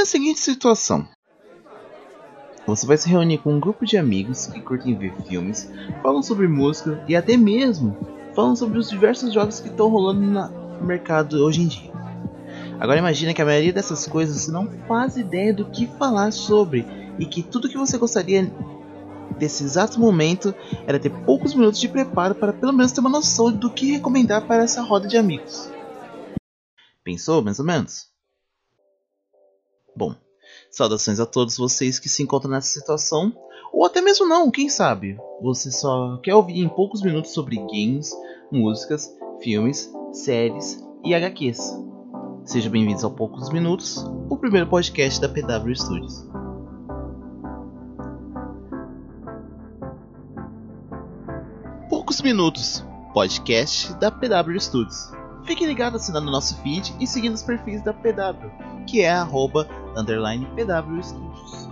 Imagine a seguinte situação. Você vai se reunir com um grupo de amigos que curtem ver filmes, falam sobre música e até mesmo falam sobre os diversos jogos que estão rolando no mercado hoje em dia. Agora imagine que a maioria dessas coisas você não faz ideia do que falar sobre e que tudo que você gostaria desse exato momento era ter poucos minutos de preparo para pelo menos ter uma noção do que recomendar para essa roda de amigos. Pensou mais ou menos? Bom, saudações a todos vocês que se encontram nessa situação, ou até mesmo não, quem sabe? Você só quer ouvir em poucos minutos sobre games, músicas, filmes, séries e HQs. Sejam bem-vindos ao Poucos Minutos, o primeiro podcast da PW Studios. Poucos Minutos, podcast da PW Studios. Fique ligado assinando nosso feed e seguindo os perfis da PW, que é arroba underline PW Studios.